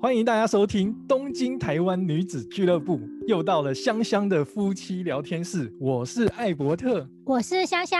欢迎大家收听东京台湾女子俱乐部，又到了香香的夫妻聊天室。我是艾伯特，我是香香。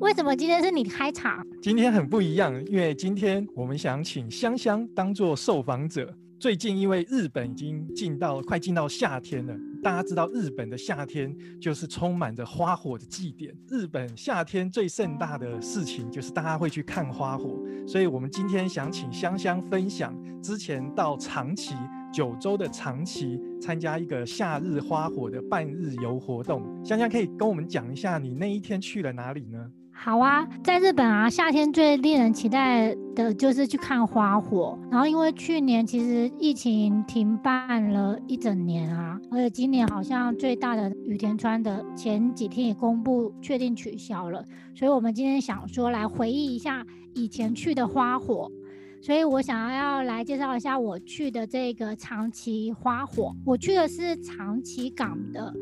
为什么今天是你开场？今天很不一样，因为今天我们想请香香当做受访者。最近因为日本已经进到快进到夏天了，大家知道日本的夏天就是充满着花火的祭典。日本夏天最盛大的事情就是大家会去看花火，所以我们今天想请香香分享之前到长崎九州的长崎参加一个夏日花火的半日游活动。香香可以跟我们讲一下你那一天去了哪里呢？好啊，在日本啊，夏天最令人期待的就是去看花火。然后因为去年其实疫情停办了一整年啊，而且今年好像最大的羽田川的前几天也公布确定取消了，所以我们今天想说来回忆一下以前去的花火。所以我想要来介绍一下我去的这个长崎花火。我去的是长崎港的，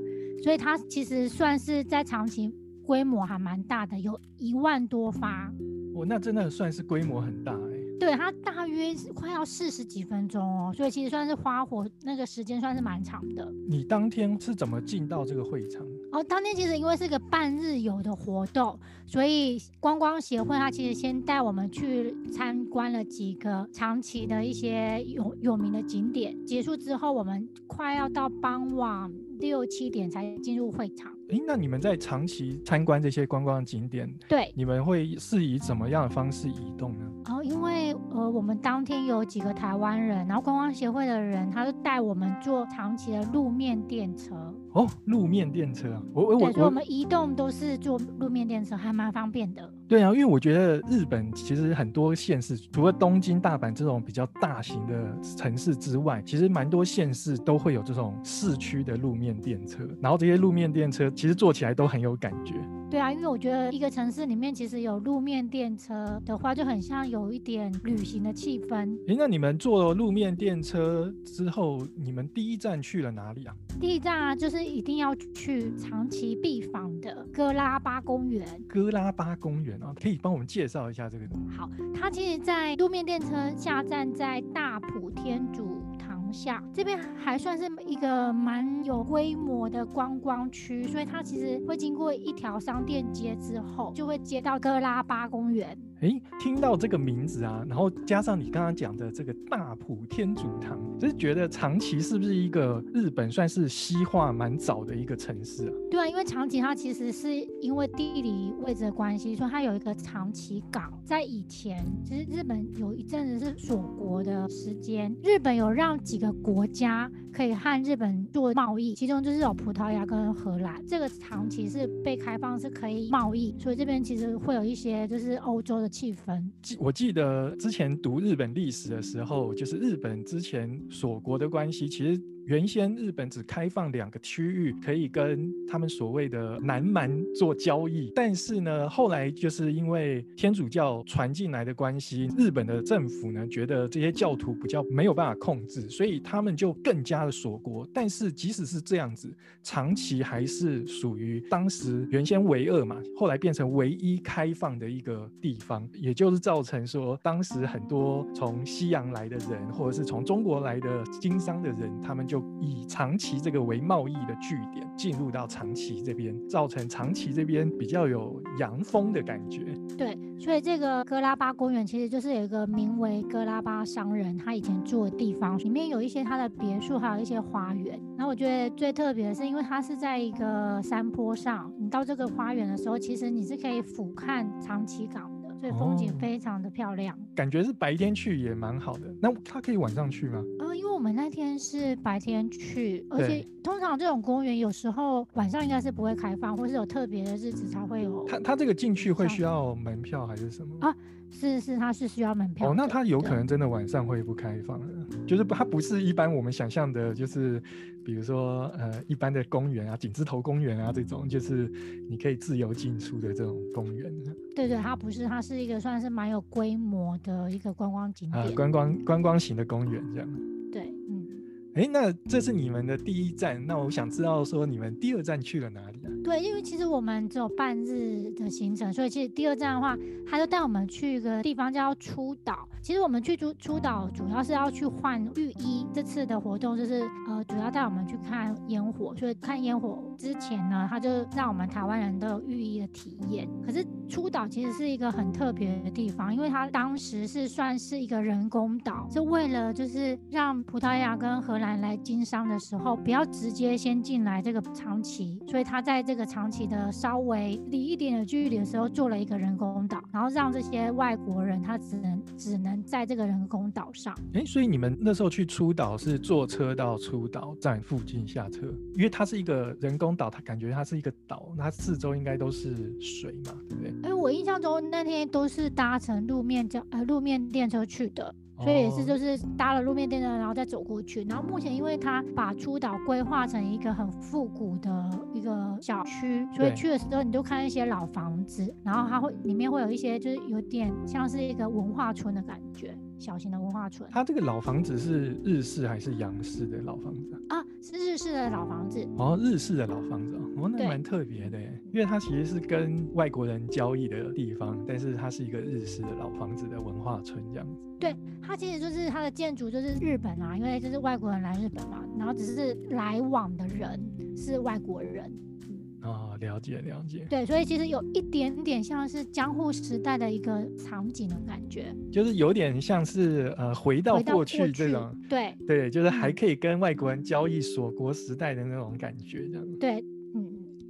所以它其实算是在长崎。规模还蛮大的，有一万多发。哦，那真的算是规模很大哎。对，它大约快要四十几分钟哦，所以其实算是花火那个时间算是蛮长的。你当天是怎么进到这个会场？哦，当天其实因为是个半日游的活动，所以观光协会它其实先带我们去参观了几个长期的一些有有名的景点。结束之后，我们快要到傍晚六七点才进入会场。哎，那你们在长期参观这些观光景点，对，你们会是以怎么样的方式移动呢？哦，因为呃，我们当天有几个台湾人，然后观光协会的人，他就带我们坐长期的路面电车。哦，路面电车啊，我我我，我们移动都是坐路面电车，还蛮方便的。对啊，因为我觉得日本其实很多县市，除了东京、大阪这种比较大型的城市之外，其实蛮多县市都会有这种市区的路面电车，然后这些路面电车其实坐起来都很有感觉。对啊，因为我觉得一个城市里面其实有路面电车的话，就很像有一点旅行的气氛。哎，那你们坐了路面电车之后，你们第一站去了哪里啊？第一站啊，就是一定要去长崎必访的哥拉巴公园。哥拉巴公园啊，可以帮我们介绍一下这个好，它其实，在路面电车下站在大埔天主堂。下这边还算是一个蛮有规模的观光区，所以它其实会经过一条商店街之后，就会接到哥拉巴公园。哎，听到这个名字啊，然后加上你刚刚讲的这个大埔天主堂，就是觉得长崎是不是一个日本算是西化蛮早的一个城市啊？对啊，因为长崎它其实是因为地理位置的关系，说它有一个长崎港。在以前，其实日本有一阵子是锁国的时间，日本有让几个国家可以和日本做贸易，其中就是有葡萄牙跟荷兰。这个长崎是被开放是可以贸易，所以这边其实会有一些就是欧洲的。气氛，记我记得之前读日本历史的时候，就是日本之前锁国的关系，其实。原先日本只开放两个区域，可以跟他们所谓的南蛮做交易。但是呢，后来就是因为天主教传进来的关系，日本的政府呢觉得这些教徒比较没有办法控制，所以他们就更加的锁国。但是即使是这样子，长期还是属于当时原先唯二嘛，后来变成唯一开放的一个地方，也就是造成说，当时很多从西洋来的人，或者是从中国来的经商的人，他们就就以长崎这个为贸易的据点，进入到长崎这边，造成长崎这边比较有洋风的感觉。对，所以这个哥拉巴公园其实就是有一个名为哥拉巴商人他以前住的地方，里面有一些他的别墅，还有一些花园。然后我觉得最特别的是，因为它是在一个山坡上，你到这个花园的时候，其实你是可以俯瞰长崎港。所以，风景非常的漂亮，感觉是白天去也蛮好的。那它可以晚上去吗？呃，因为我们那天是白天去，而且通常这种公园有时候晚上应该是不会开放，或是有特别的日子才会有。它它这个进去会需要门票还是什么啊？是是，它是需要门票。哦，那它有可能真的晚上会不开放的，就是它不是一般我们想象的，就是比如说呃一般的公园啊，景字头公园啊这种，就是你可以自由进出的这种公园。对对，它不是，它是一个算是蛮有规模的一个观光景点，啊，观光观光型的公园这样。对，嗯。哎，那这是你们的第一站，那我想知道说你们第二站去了哪里？对，因为其实我们只有半日的行程，所以其实第二站的话，他就带我们去一个地方叫出岛。其实我们去出出岛主要是要去换浴衣。这次的活动就是呃，主要带我们去看烟火，所以看烟火之前呢，他就让我们台湾人都有浴衣的体验。可是出岛其实是一个很特别的地方，因为它当时是算是一个人工岛，是为了就是让葡萄牙跟荷兰来经商的时候，不要直接先进来这个长崎，所以他在这个长期的稍微离一点的距离的时候，做了一个人工岛，然后让这些外国人他只能只能。在这个人工岛上，哎，所以你们那时候去出岛是坐车到出岛站附近下车，因为它是一个人工岛，它感觉它是一个岛，它四周应该都是水嘛，对不对？哎，我印象中那天都是搭乘路面交呃路面电车去的。所以也是就是搭了路面电车，然后再走过去。然后目前因为它把出岛规划成一个很复古的一个小区，所以去的时候你就看一些老房子，然后它会里面会有一些就是有点像是一个文化村的感觉。小型的文化村，它这个老房子是日式还是洋式的老房子啊？是日式的老房子哦，日式的老房子哦，那蛮特别的，因为它其实是跟外国人交易的地方，但是它是一个日式的老房子的文化村这样子。对，它其实就是它的建筑就是日本啊，因为就是外国人来日本嘛，然后只是来往的人是外国人。哦，了解了解。对，所以其实有一点点像是江户时代的一个场景的感觉，就是有点像是呃回到过去这种。对对，就是还可以跟外国人交易锁国时代的那种感觉，这样。对，嗯。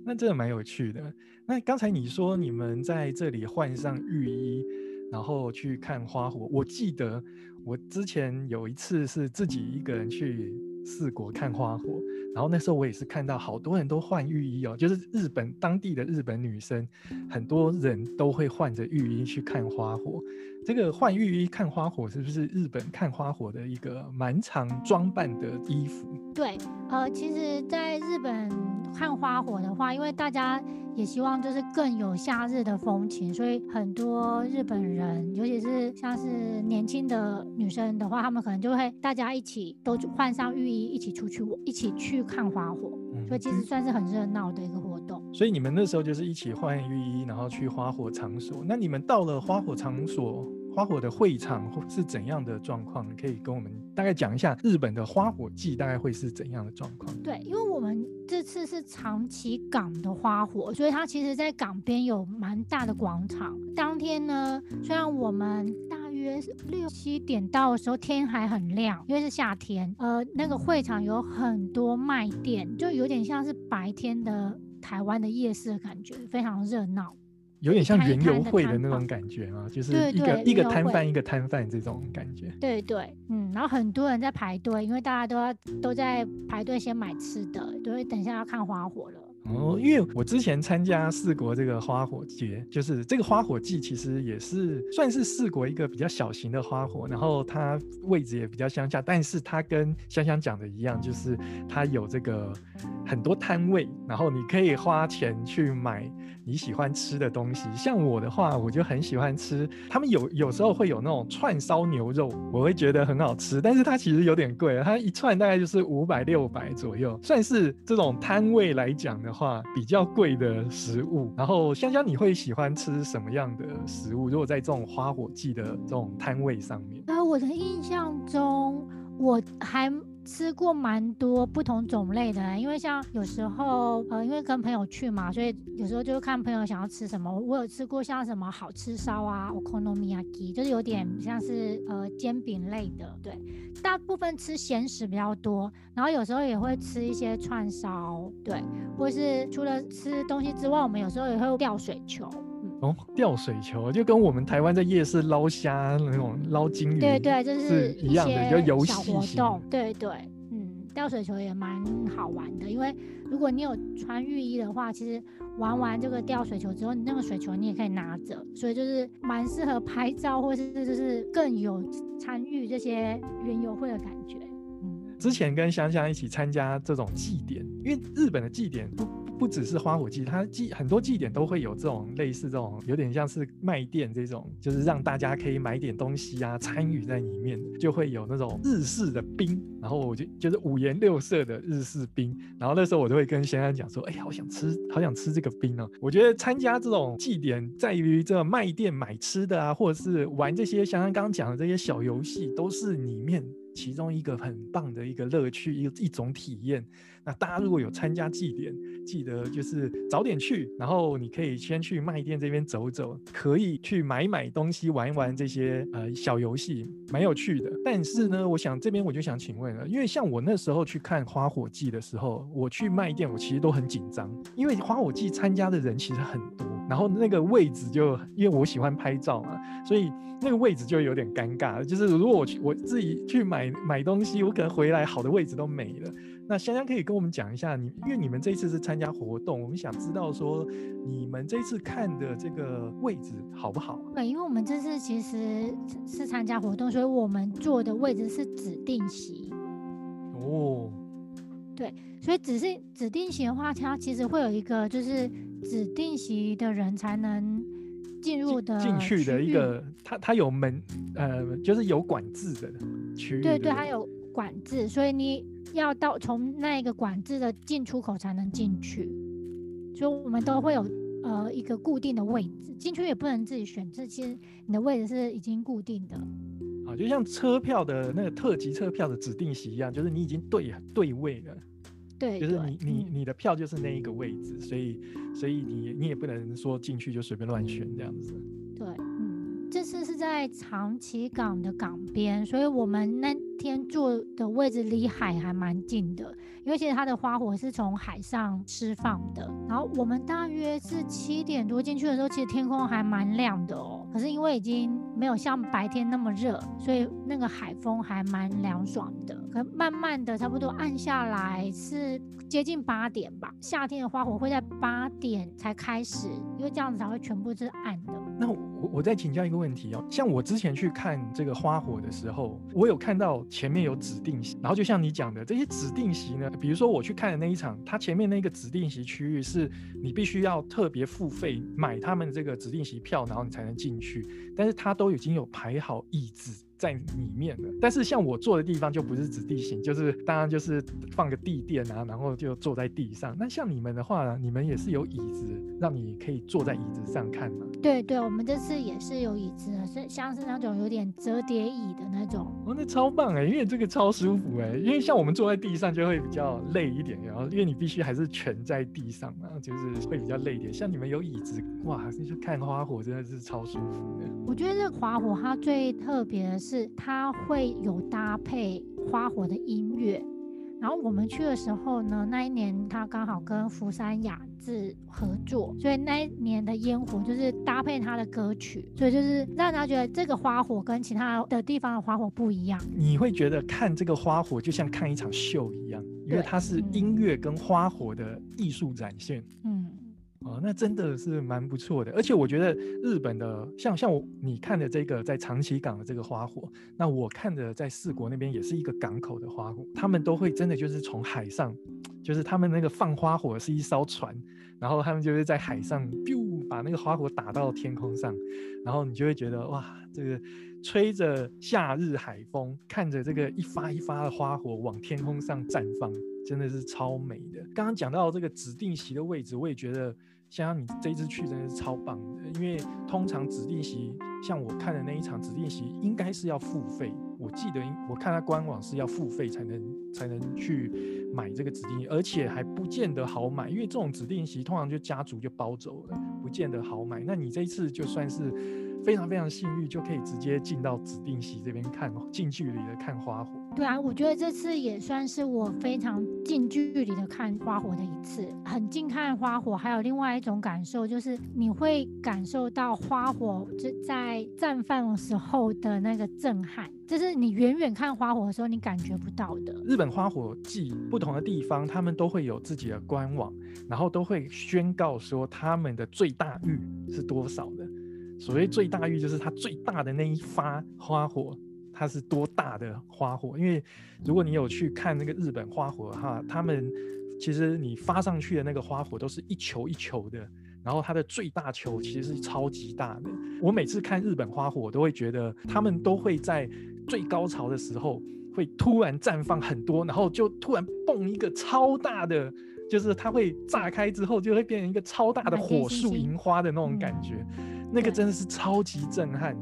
那这个蛮有趣的。那刚才你说你们在这里换上浴衣，然后去看花火。我记得我之前有一次是自己一个人去四国看花火。然后那时候我也是看到好多人都换浴衣哦，就是日本当地的日本女生，很多人都会换着浴衣去看花火。这个换浴衣看花火是不是日本看花火的一个蛮常装扮的衣服？对，呃，其实在日本看花火的话，因为大家也希望就是更有夏日的风情，所以很多日本人，尤其是像是年轻的女生的话，他们可能就会大家一起都换上浴衣，一起出去，一起去看花火。所以其实算是很热闹的一个活动。所以你们那时候就是一起换浴衣，然后去花火场所。那你们到了花火场所，花火的会场是怎样的状况？你可以跟我们大概讲一下日本的花火季大概会是怎样的状况？对，因为我们这次是长崎港的花火，所以它其实在港边有蛮大的广场。当天呢，虽然我们大。约六七点到的时候，天还很亮，因为是夏天。呃，那个会场有很多卖店，就有点像是白天的台湾的夜市的感觉，非常热闹，有点像园游会的那种感觉嘛，就是一个一个摊贩一个摊贩这种感觉。对对，嗯，然后很多人在排队，因为大家都要都在排队先买吃的，因为等一下要看花火了。哦，因为我之前参加四国这个花火节，就是这个花火季，其实也是算是四国一个比较小型的花火，然后它位置也比较乡下，但是它跟香香讲的一样，就是它有这个很多摊位，然后你可以花钱去买你喜欢吃的东西。像我的话，我就很喜欢吃，他们有有时候会有那种串烧牛肉，我会觉得很好吃，但是它其实有点贵，它一串大概就是五百六百左右，算是这种摊位来讲的。话比较贵的食物，然后香香，你会喜欢吃什么样的食物？如果在这种花火季的这种摊位上面，呃，我的印象中我还。吃过蛮多不同种类的，因为像有时候，呃，因为跟朋友去嘛，所以有时候就看朋友想要吃什么。我有吃过像什么好吃烧啊，okonomiyaki，就是有点像是呃煎饼类的。对，大部分吃咸食比较多，然后有时候也会吃一些串烧，对，或是除了吃东西之外，我们有时候也会钓水球。哦，钓水球就跟我们台湾在夜市捞虾那种捞金鱼，对对，就是一样的，就游戏活动。对对，嗯，钓水球也蛮好玩的，因为如果你有穿浴衣的话，其实玩完这个钓水球之后，你那个水球你也可以拿着，所以就是蛮适合拍照，或是就是更有参与这些园游会的感觉。之前跟香香一起参加这种祭典，因为日本的祭典不不只是花火祭，它祭很多祭典都会有这种类似这种，有点像是卖店这种，就是让大家可以买点东西啊，参与在里面，就会有那种日式的冰，然后我就就是五颜六色的日式冰，然后那时候我就会跟先生讲说，哎呀，好想吃，好想吃这个冰哦。我觉得参加这种祭典，在于这卖店买吃的啊，或者是玩这些，像刚刚讲的这些小游戏，都是里面。其中一个很棒的一个乐趣，一一种体验。那大家如果有参加祭典，记得就是早点去，然后你可以先去卖店这边走走，可以去买买东西，玩一玩这些呃小游戏，蛮有趣的。但是呢，我想这边我就想请问了，因为像我那时候去看花火季的时候，我去卖店，我其实都很紧张，因为花火季参加的人其实很多，然后那个位置就因为我喜欢拍照嘛，所以那个位置就有点尴尬。就是如果我去我自己去买买东西，我可能回来好的位置都没了。那香香可以跟我们讲一下，你因为你们这一次是参加活动，我们想知道说你们这一次看的这个位置好不好？对，因为我们这次其实是参加活动，所以我们坐的位置是指定席。哦，对，所以只是指定席的话，它其实会有一个就是指定席的人才能进入的进去的一个，它它有门，呃，就是有管制的区域。对对，它有管制，所以你。要到从那个管制的进出口才能进去，所以我们都会有呃一个固定的位置，进去也不能自己选，这其实你的位置是已经固定的。啊，就像车票的那个特级车票的指定席一样，就是你已经对对位了。对，就是你你你的票就是那一个位置，所以所以你你也不能说进去就随便乱选这样子。对，嗯，这次是在长崎港的港边，所以我们那。天坐的位置离海还蛮近的，因为其实它的花火是从海上释放的。然后我们大约是七点多进去的时候，其实天空还蛮亮的哦。可是因为已经没有像白天那么热，所以那个海风还蛮凉爽的。可慢慢的，差不多暗下来是接近八点吧。夏天的花火会在八点才开始，因为这样子才会全部是暗的。那我我再请教一个问题哦，像我之前去看这个花火的时候，我有看到前面有指定席，然后就像你讲的这些指定席呢，比如说我去看的那一场，它前面那个指定席区域是你必须要特别付费买他们这个指定席票，然后你才能进去，但是它都已经有排好椅子。在里面的，但是像我坐的地方就不是指地形，就是当然就是放个地垫啊，然后就坐在地上。那像你们的话呢，你们也是有椅子，让你可以坐在椅子上看吗？对对，我们这次也是有椅子，是像是那种有点折叠椅的那种。哦，那超棒哎，因为这个超舒服哎，因为像我们坐在地上就会比较累一点，然后因为你必须还是蜷在地上嘛，就是会比较累一点。像你们有椅子，哇，那就看花火真的是超舒服的。我觉得这个花火它最特别的是。是它会有搭配花火的音乐，然后我们去的时候呢，那一年它刚好跟福山雅治合作，所以那一年的烟火就是搭配他的歌曲，所以就是让大家觉得这个花火跟其他的地方的花火不一样。你会觉得看这个花火就像看一场秀一样，因为它是音乐跟花火的艺术展现。嗯。那真的是蛮不错的，而且我觉得日本的像像我你看的这个在长崎港的这个花火，那我看的在四国那边也是一个港口的花火，他们都会真的就是从海上，就是他们那个放花火是一艘船，然后他们就是在海上，biu 把那个花火打到天空上，然后你就会觉得哇，这个吹着夏日海风，看着这个一发一发的花火往天空上绽放，真的是超美的。刚刚讲到这个指定席的位置，我也觉得。想想你这一次去真的是超棒的，因为通常指定席，像我看的那一场指定席，应该是要付费。我记得，我看他官网是要付费才能才能去买这个指定，而且还不见得好买，因为这种指定席通常就家族就包走了，不见得好买。那你这一次就算是非常非常幸运，就可以直接进到指定席这边看近距离的看花火。对啊，我觉得这次也算是我非常近距离的看花火的一次，很近看花火。还有另外一种感受，就是你会感受到花火就在绽放的时候的那个震撼，这是你远远看花火的时候你感觉不到的。日本花火季不同的地方，他们都会有自己的官网，然后都会宣告说他们的最大域是多少的。所谓最大域，就是它最大的那一发花火。它是多大的花火？因为如果你有去看那个日本花火哈，他们其实你发上去的那个花火都是一球一球的，然后它的最大球其实是超级大的。我每次看日本花火，都会觉得他们都会在最高潮的时候会突然绽放很多，然后就突然蹦一个超大的，就是它会炸开之后就会变成一个超大的火树银花的那种感觉，那个真的是超级震撼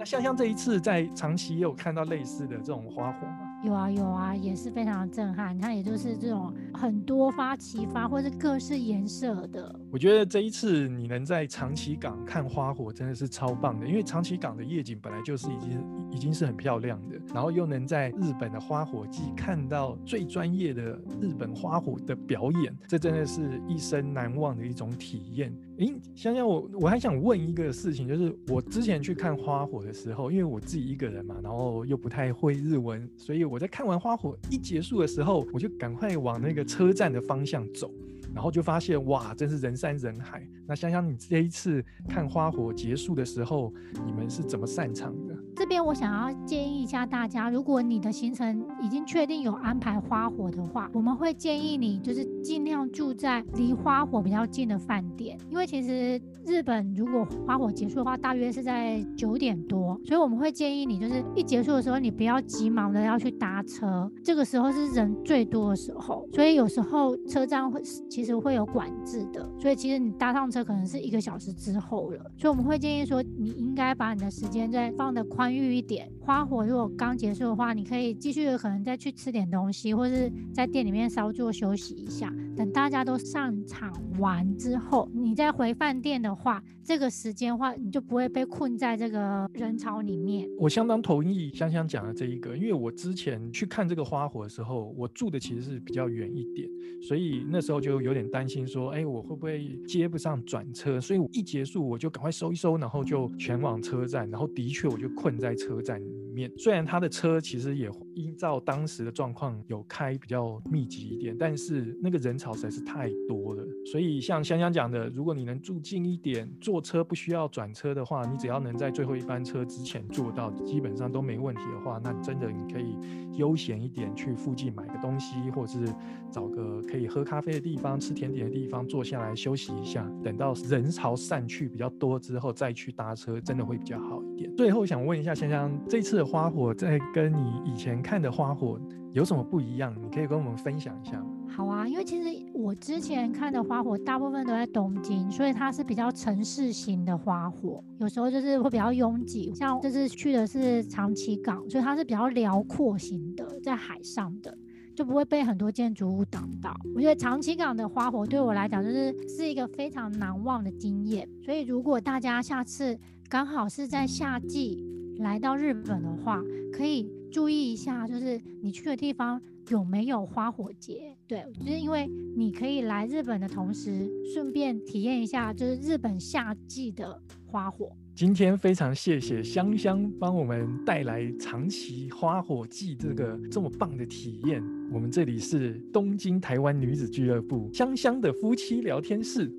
那香香这一次在长崎也有看到类似的这种花火吗？有啊有啊，也是非常震撼。它也就是这种很多发齐发，或是各式颜色的。我觉得这一次你能在长崎港看花火，真的是超棒的。因为长崎港的夜景本来就是已经已经是很漂亮的，然后又能在日本的花火季看到最专业的日本花火的表演，这真的是一生难忘的一种体验。诶，香香，我我还想问一个事情，就是我之前去看花火的时候，因为我自己一个人嘛，然后又不太会日文，所以我在看完花火一结束的时候，我就赶快往那个车站的方向走。然后就发现哇，真是人山人海。那香香，你这一次看花火结束的时候，你们是怎么散场的？这边我想要建议一下大家，如果你的行程已经确定有安排花火的话，我们会建议你就是尽量住在离花火比较近的饭店，因为其实日本如果花火结束的话，大约是在九点多，所以我们会建议你就是一结束的时候，你不要急忙的要去搭车，这个时候是人最多的时候，所以有时候车站会。其实会有管制的，所以其实你搭上车可能是一个小时之后了，所以我们会建议说，你应该把你的时间再放的宽裕一点。花火如果刚结束的话，你可以继续可能再去吃点东西，或是在店里面稍作休息一下。等大家都上场完之后，你再回饭店的话，这个时间话你就不会被困在这个人潮里面。我相当同意香香讲的这一个，因为我之前去看这个花火的时候，我住的其实是比较远一点，所以那时候就有。点担心，说，哎，我会不会接不上转车？所以我一结束，我就赶快收一收，然后就前往车站。然后的确，我就困在车站面。虽然他的车其实也依照当时的状况有开比较密集一点，但是那个人潮实在是太多了。所以像香香讲的，如果你能住近一点，坐车不需要转车的话，你只要能在最后一班车之前坐到，基本上都没问题的话，那真的你可以悠闲一点，去附近买个东西，或者是找个可以喝咖啡的地方。吃甜点的地方坐下来休息一下，等到人潮散去比较多之后再去搭车，真的会比较好一点。最后想问一下香香，这次的花火在跟你以前看的花火有什么不一样？你可以跟我们分享一下吗？好啊，因为其实我之前看的花火大部分都在东京，所以它是比较城市型的花火，有时候就是会比较拥挤。像这次去的是长崎港，所以它是比较辽阔型的，在海上的。就不会被很多建筑物挡到。我觉得长崎港的花火对我来讲就是是一个非常难忘的经验。所以如果大家下次刚好是在夏季来到日本的话，可以注意一下，就是你去的地方有没有花火节。对，就是因为你可以来日本的同时，顺便体验一下就是日本夏季的花火。今天非常谢谢香香帮我们带来长崎花火季这个这么棒的体验。我们这里是东京台湾女子俱乐部香香的夫妻聊天室，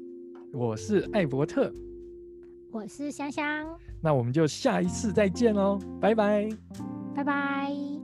我是艾伯特，我是香香，那我们就下一次再见喽，拜拜，拜拜。